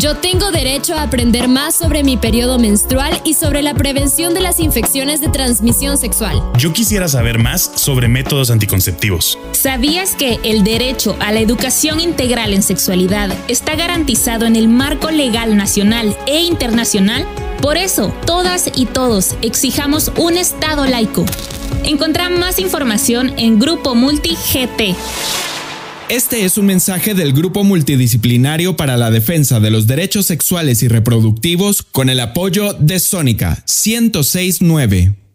Yo tengo derecho a aprender más sobre mi periodo menstrual y sobre la prevención de las infecciones de transmisión sexual. Yo quisiera saber más sobre métodos anticonceptivos. ¿Sabías que el derecho a la educación integral en sexualidad está garantizado en el marco legal nacional e internacional? Por eso, todas y todos exijamos un Estado laico. Encontrá más información en Grupo Multi GT. Este es un mensaje del Grupo Multidisciplinario para la Defensa de los Derechos Sexuales y Reproductivos con el apoyo de Sónica 1069.